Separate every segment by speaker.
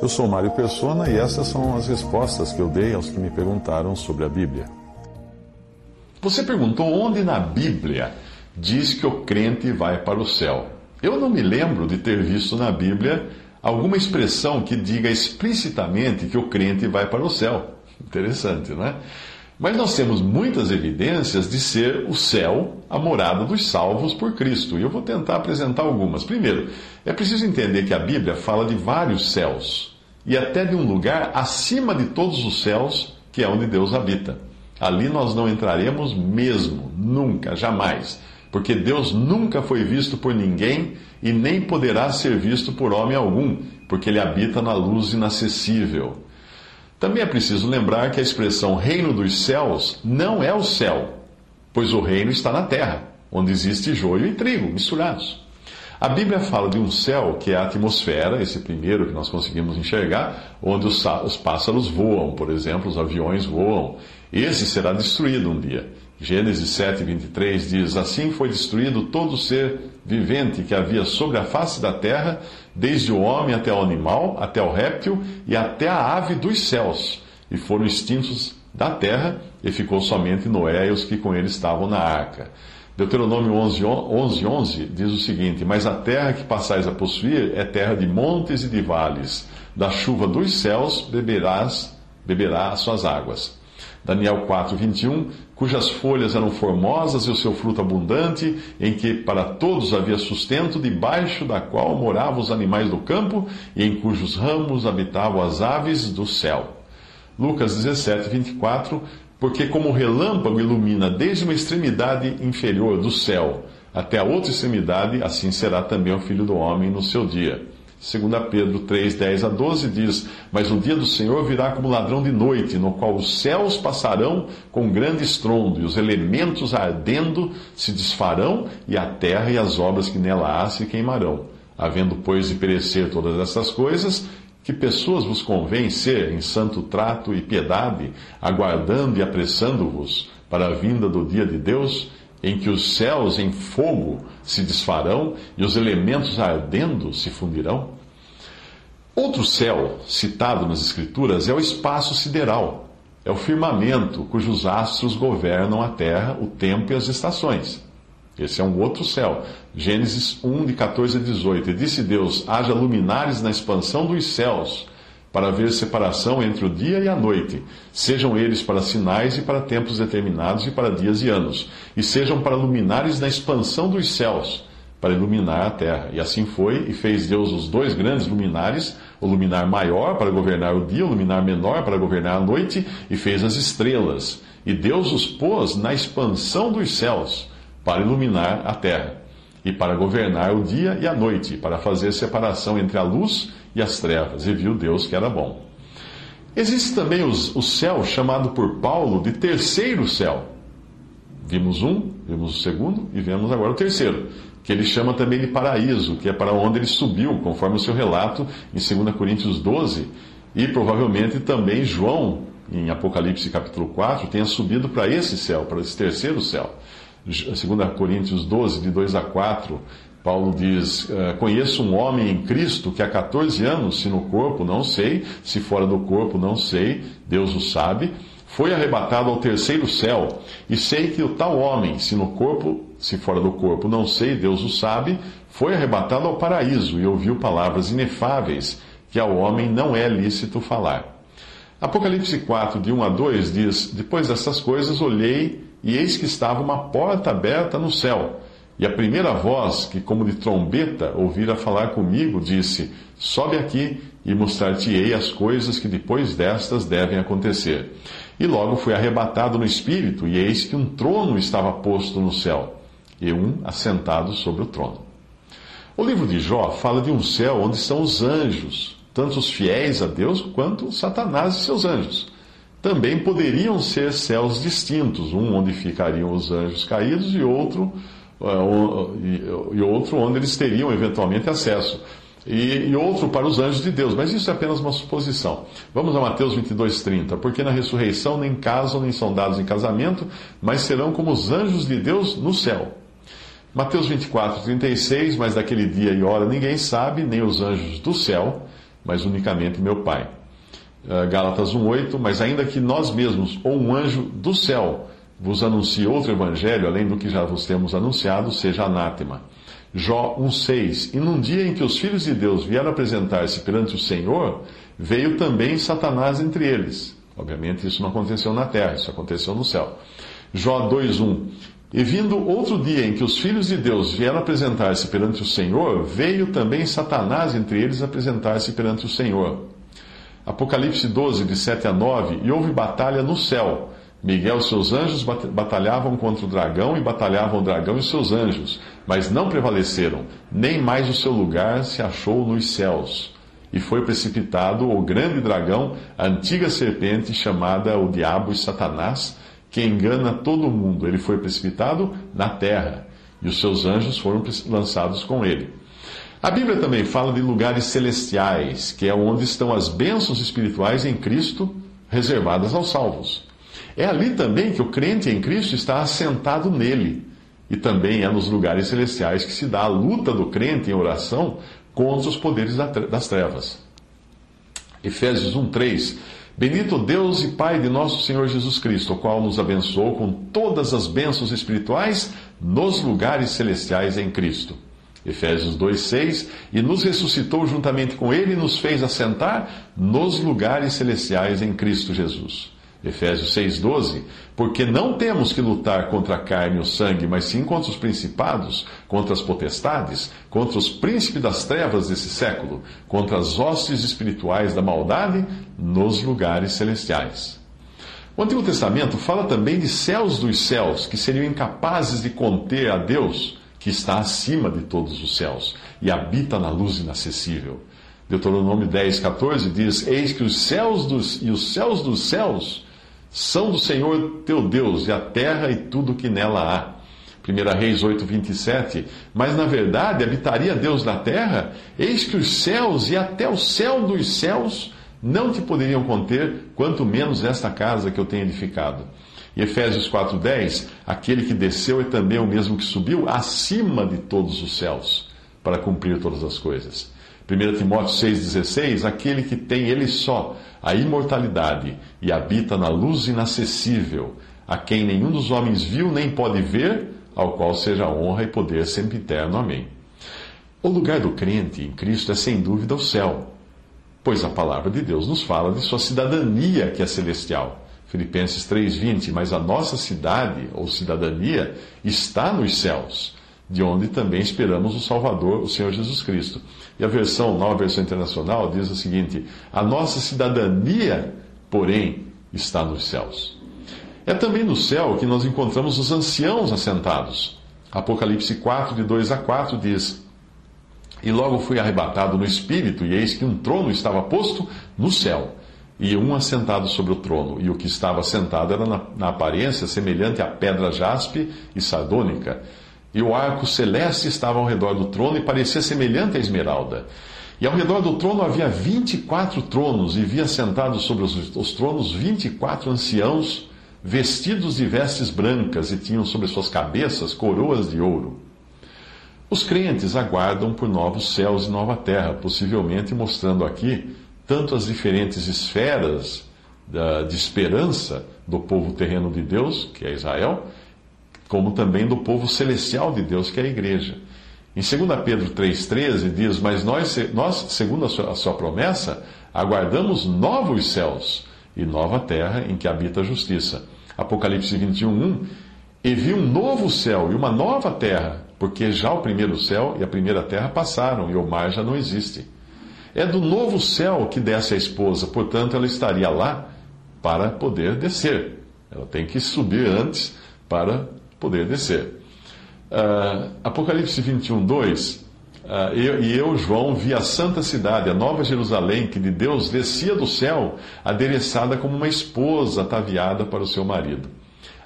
Speaker 1: Eu sou Mário Persona e essas são as respostas que eu dei aos que me perguntaram sobre a Bíblia.
Speaker 2: Você perguntou onde na Bíblia diz que o crente vai para o céu. Eu não me lembro de ter visto na Bíblia alguma expressão que diga explicitamente que o crente vai para o céu. Interessante, não é? Mas nós temos muitas evidências de ser o céu a morada dos salvos por Cristo. E eu vou tentar apresentar algumas. Primeiro, é preciso entender que a Bíblia fala de vários céus e até de um lugar acima de todos os céus, que é onde Deus habita. Ali nós não entraremos mesmo, nunca, jamais, porque Deus nunca foi visto por ninguém e nem poderá ser visto por homem algum, porque ele habita na luz inacessível. Também é preciso lembrar que a expressão reino dos céus não é o céu, pois o reino está na terra, onde existe joio e trigo misturados. A Bíblia fala de um céu que é a atmosfera, esse primeiro que nós conseguimos enxergar, onde os, os pássaros voam, por exemplo, os aviões voam. Esse será destruído um dia. Gênesis 7, 23 diz: Assim foi destruído todo ser vivente que havia sobre a face da terra, desde o homem até o animal, até o réptil e até a ave dos céus, e foram extintos da terra, e ficou somente Noé e os que com ele estavam na arca. Deuteronômio 11, 11, 11 diz o seguinte: Mas a terra que passais a possuir é terra de montes e de vales, da chuva dos céus beberás, beberá as suas águas. Daniel 4, 21, cujas folhas eram formosas e o seu fruto abundante, em que para todos havia sustento, debaixo da qual moravam os animais do campo, e em cujos ramos habitavam as aves do céu. Lucas 17, 24, porque como o relâmpago ilumina desde uma extremidade inferior do céu até a outra extremidade, assim será também o filho do homem no seu dia. 2 Pedro 3, 10 a 12 diz: Mas o dia do Senhor virá como ladrão de noite, no qual os céus passarão com grande estrondo, e os elementos ardendo se desfarão, e a terra e as obras que nela há se queimarão. Havendo, pois, de perecer todas essas coisas, que pessoas vos convém ser em santo trato e piedade, aguardando e apressando-vos para a vinda do dia de Deus? Em que os céus em fogo se desfarão e os elementos ardendo se fundirão? Outro céu citado nas Escrituras é o espaço sideral, é o firmamento cujos astros governam a terra, o tempo e as estações. Esse é um outro céu. Gênesis 1, de 14 a 18. E disse Deus: haja luminares na expansão dos céus para haver separação entre o dia e a noite, sejam eles para sinais e para tempos determinados e para dias e anos, e sejam para luminares na expansão dos céus, para iluminar a terra. E assim foi, e fez Deus os dois grandes luminares, o luminar maior para governar o dia, o luminar menor para governar a noite, e fez as estrelas. E Deus os pôs na expansão dos céus, para iluminar a terra, e para governar o dia e a noite, para fazer separação entre a luz e as trevas, e viu Deus que era bom. Existe também os, o céu chamado por Paulo de terceiro céu. Vimos um, vimos o segundo e vemos agora o terceiro, que ele chama também de paraíso, que é para onde ele subiu, conforme o seu relato em 2 Coríntios 12, e provavelmente também João, em Apocalipse capítulo 4, tenha subido para esse céu, para esse terceiro céu. 2 Coríntios 12, de 2 a 4, Paulo diz: eh, Conheço um homem em Cristo que há 14 anos, se no corpo, não sei, se fora do corpo, não sei, Deus o sabe, foi arrebatado ao terceiro céu. E sei que o tal homem, se no corpo, se fora do corpo, não sei, Deus o sabe, foi arrebatado ao paraíso e ouviu palavras inefáveis que ao homem não é lícito falar. Apocalipse 4, de 1 a 2 diz: Depois dessas coisas olhei, e eis que estava uma porta aberta no céu. E a primeira voz, que como de trombeta ouvira falar comigo, disse: Sobe aqui e mostrar-te-ei as coisas que depois destas devem acontecer. E logo fui arrebatado no espírito, e eis que um trono estava posto no céu, e um assentado sobre o trono. O livro de Jó fala de um céu onde estão os anjos, tanto os fiéis a Deus quanto Satanás e seus anjos. Também poderiam ser céus distintos, um onde ficariam os anjos caídos e outro é, e outro onde eles teriam eventualmente acesso. E, outro para os anjos de Deus, mas isso é apenas uma suposição. Vamos a Mateus 22, 30. Porque na ressurreição nem casam nem são dados em casamento, mas serão como os anjos de Deus no céu. Mateus 24, 36, mas daquele dia e hora ninguém sabe, nem os anjos do céu, mas unicamente meu Pai. Uh, Gálatas 1,8, mas ainda que nós mesmos, ou um anjo do céu, vos anuncie outro evangelho, além do que já vos temos anunciado, seja anátema. Jó 1,6, e num dia em que os filhos de Deus vieram apresentar-se perante o Senhor, veio também Satanás entre eles. Obviamente isso não aconteceu na terra, isso aconteceu no céu. Jó 2:1 E vindo outro dia em que os filhos de Deus vieram apresentar-se perante o Senhor, veio também Satanás entre eles apresentar-se perante o Senhor. Apocalipse 12, de 7 a 9, e houve batalha no céu. Miguel e seus anjos batalhavam contra o dragão e batalhavam o dragão e seus anjos, mas não prevaleceram, nem mais o seu lugar se achou nos céus e foi precipitado o grande dragão, a antiga serpente chamada o Diabo e Satanás, que engana todo o mundo. Ele foi precipitado na terra e os seus anjos foram lançados com ele. A Bíblia também fala de lugares celestiais, que é onde estão as bênçãos espirituais em Cristo reservadas aos salvos. É ali também que o crente em Cristo está assentado nele. E também é nos lugares celestiais que se dá a luta do crente em oração contra os poderes das trevas. Efésios 1:3 Bendito Deus e Pai de nosso Senhor Jesus Cristo, o qual nos abençoou com todas as bênçãos espirituais nos lugares celestiais em Cristo. Efésios 2:6 E nos ressuscitou juntamente com ele e nos fez assentar nos lugares celestiais em Cristo Jesus. Efésios 6,12, porque não temos que lutar contra a carne e o sangue, mas sim contra os principados, contra as potestades, contra os príncipes das trevas desse século, contra as hostes espirituais da maldade nos lugares celestiais. O Antigo Testamento fala também de céus dos céus, que seriam incapazes de conter a Deus, que está acima de todos os céus e habita na luz inacessível. Deuteronômio 10, 14 diz: Eis que os céus dos, e os céus dos céus são do Senhor teu Deus, e a terra e tudo que nela há. 1 Reis 8, 27. Mas na verdade habitaria Deus na terra? Eis que os céus e até o céu dos céus não te poderiam conter, quanto menos esta casa que eu tenho edificado. E Efésios 4,10: Aquele que desceu é também o mesmo que subiu acima de todos os céus, para cumprir todas as coisas. 1 Timóteo 6,16: Aquele que tem ele só a imortalidade e habita na luz inacessível, a quem nenhum dos homens viu nem pode ver, ao qual seja honra e poder sempre eterno. Amém. O lugar do crente em Cristo é sem dúvida o céu, pois a palavra de Deus nos fala de sua cidadania que é celestial. Filipenses 3:20, mas a nossa cidade ou cidadania está nos céus de onde também esperamos o Salvador, o Senhor Jesus Cristo. E a versão, nova versão internacional, diz o seguinte: a nossa cidadania, porém, está nos céus. É também no céu que nós encontramos os anciãos assentados. Apocalipse 4, de 2 a 4 diz: E logo fui arrebatado no espírito, e eis que um trono estava posto no céu, e um assentado sobre o trono, e o que estava sentado era na, na aparência semelhante à pedra jaspe e sardônica e o arco celeste estava ao redor do trono e parecia semelhante à esmeralda. E ao redor do trono havia vinte e quatro tronos, e via sentados sobre os, os tronos vinte e quatro anciãos, vestidos de vestes brancas, e tinham sobre suas cabeças coroas de ouro. Os crentes aguardam por novos céus e nova terra, possivelmente mostrando aqui tanto as diferentes esferas da, de esperança do povo terreno de Deus, que é Israel, como também do povo celestial de Deus, que é a igreja. Em 2 Pedro 3,13 diz: Mas nós, nós segundo a sua, a sua promessa, aguardamos novos céus e nova terra em que habita a justiça. Apocalipse 21, E vi um novo céu e uma nova terra, porque já o primeiro céu e a primeira terra passaram e o mar já não existe. É do novo céu que desce a esposa, portanto ela estaria lá para poder descer. Ela tem que subir antes para poder descer. Uh, Apocalipse 21, 2. Uh, eu, e eu, João, vi a santa cidade, a nova Jerusalém, que de Deus descia do céu, adereçada como uma esposa ataviada para o seu marido.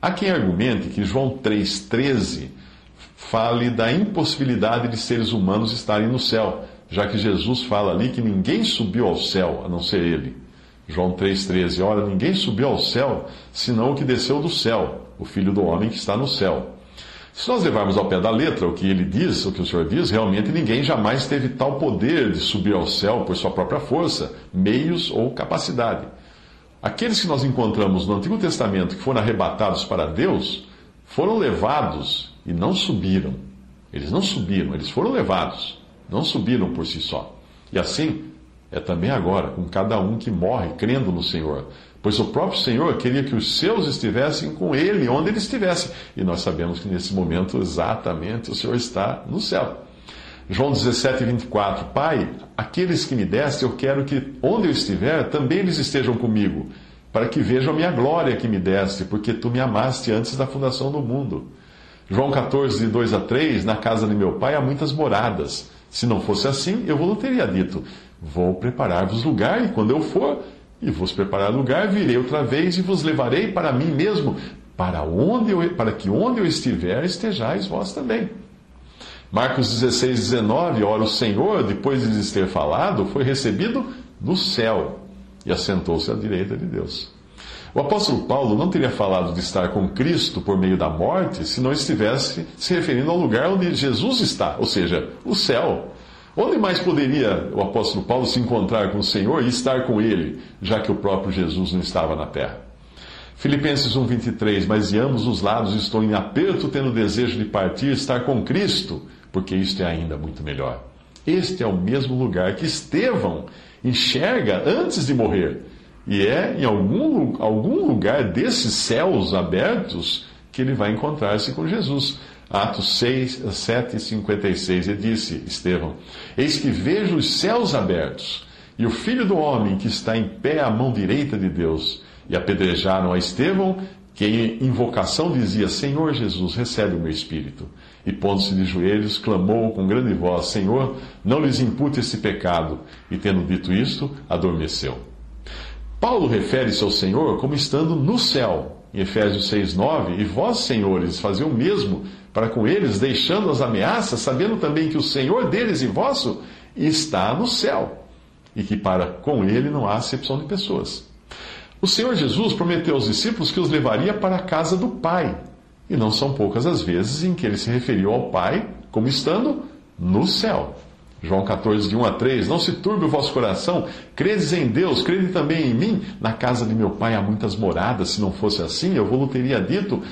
Speaker 2: Há quem argumente que João 3,13 fale da impossibilidade de seres humanos estarem no céu, já que Jesus fala ali que ninguém subiu ao céu a não ser ele. João 3,13. Ora, ninguém subiu ao céu, senão o que desceu do céu, o Filho do Homem que está no céu. Se nós levarmos ao pé da letra o que ele diz, o que o Senhor diz, realmente ninguém jamais teve tal poder de subir ao céu por sua própria força, meios ou capacidade. Aqueles que nós encontramos no Antigo Testamento que foram arrebatados para Deus, foram levados e não subiram. Eles não subiram, eles foram levados, não subiram por si só. E assim é também agora com cada um que morre crendo no Senhor. Pois o próprio Senhor queria que os seus estivessem com Ele, onde Ele estivesse. E nós sabemos que nesse momento exatamente o Senhor está no céu. João 17, 24. Pai, aqueles que me deste, eu quero que onde eu estiver, também eles estejam comigo, para que vejam a minha glória que me deste, porque tu me amaste antes da fundação do mundo. João 14, de 2 a 3. Na casa de meu pai há muitas moradas. Se não fosse assim, eu vos teria dito: Vou preparar-vos lugar, e quando eu for e vos preparar lugar, virei outra vez e vos levarei para mim mesmo, para, onde eu, para que onde eu estiver estejais vós também. Marcos 16, 19, ora o Senhor, depois de lhes ter falado, foi recebido no céu e assentou-se à direita de Deus. O apóstolo Paulo não teria falado de estar com Cristo por meio da morte se não estivesse se referindo ao lugar onde Jesus está, ou seja, o céu. Onde mais poderia o apóstolo Paulo se encontrar com o Senhor e estar com ele, já que o próprio Jesus não estava na terra? Filipenses 1,23: Mas de ambos os lados estou em aperto, tendo desejo de partir estar com Cristo, porque isto é ainda muito melhor. Este é o mesmo lugar que Estevão enxerga antes de morrer, e é em algum, algum lugar desses céus abertos que ele vai encontrar-se com Jesus. Atos 6, 7 e 56, e disse Estevão: Eis que vejo os céus abertos, e o filho do homem que está em pé à mão direita de Deus. E apedrejaram a Estevão, que em invocação dizia: Senhor Jesus, recebe o meu espírito. E pondo-se de joelhos, clamou com grande voz: Senhor, não lhes impute esse pecado. E tendo dito isto, adormeceu. Paulo refere-se ao Senhor como estando no céu, em Efésios 6,9, e vós, senhores, fazei o mesmo para com eles, deixando as ameaças, sabendo também que o Senhor deles e vosso está no céu, e que para com ele não há acepção de pessoas. O Senhor Jesus prometeu aos discípulos que os levaria para a casa do Pai, e não são poucas as vezes em que ele se referiu ao Pai como estando no céu. João 14, de 1 a 3, Não se turbe o vosso coração, credes em Deus, crede também em mim. Na casa de meu pai há muitas moradas, se não fosse assim, eu vos teria dito,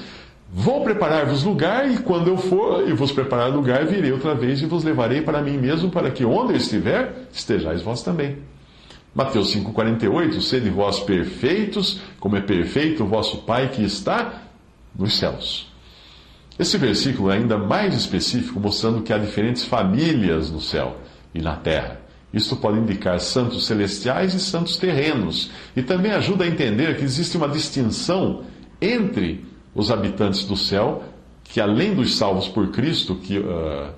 Speaker 2: Vou preparar-vos lugar, e quando eu for e vos preparar lugar, virei outra vez e vos levarei para mim mesmo, para que onde eu estiver, estejais vós também. Mateus 5,48: Sede vós perfeitos, como é perfeito o vosso Pai que está nos céus. Esse versículo é ainda mais específico, mostrando que há diferentes famílias no céu e na terra. Isto pode indicar santos celestiais e santos terrenos, e também ajuda a entender que existe uma distinção entre os habitantes do céu, que além dos salvos por Cristo, que, uh,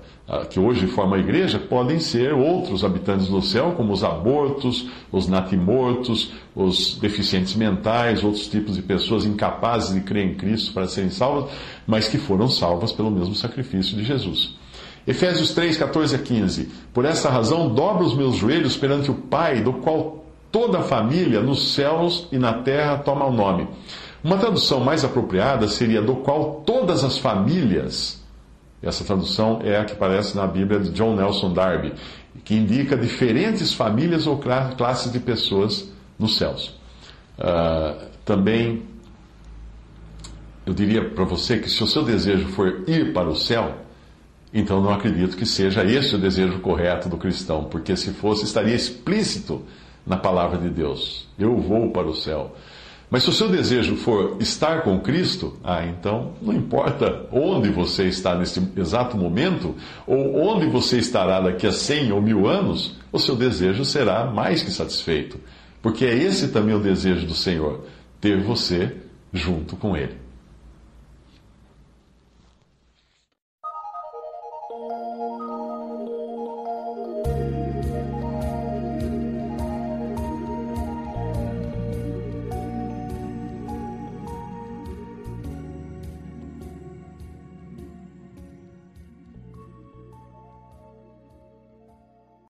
Speaker 2: que hoje formam a igreja, podem ser outros habitantes do céu, como os abortos, os natimortos, os deficientes mentais, outros tipos de pessoas incapazes de crer em Cristo para serem salvas, mas que foram salvas pelo mesmo sacrifício de Jesus. Efésios 3, 14 a 15. Por esta razão, dobro os meus joelhos perante o Pai, do qual toda a família nos céus e na terra toma o nome uma tradução mais apropriada seria do qual todas as famílias, essa tradução é a que aparece na Bíblia de John Nelson Darby, que indica diferentes famílias ou classes de pessoas nos céus. Uh, também, eu diria para você que se o seu desejo for ir para o céu, então não acredito que seja esse o desejo correto do cristão, porque se fosse, estaria explícito na palavra de Deus: Eu vou para o céu. Mas se o seu desejo for estar com Cristo, ah, então não importa onde você está nesse exato momento, ou onde você estará daqui a 100 ou mil anos, o seu desejo será mais que satisfeito. Porque é esse também o desejo do Senhor, ter você junto com Ele.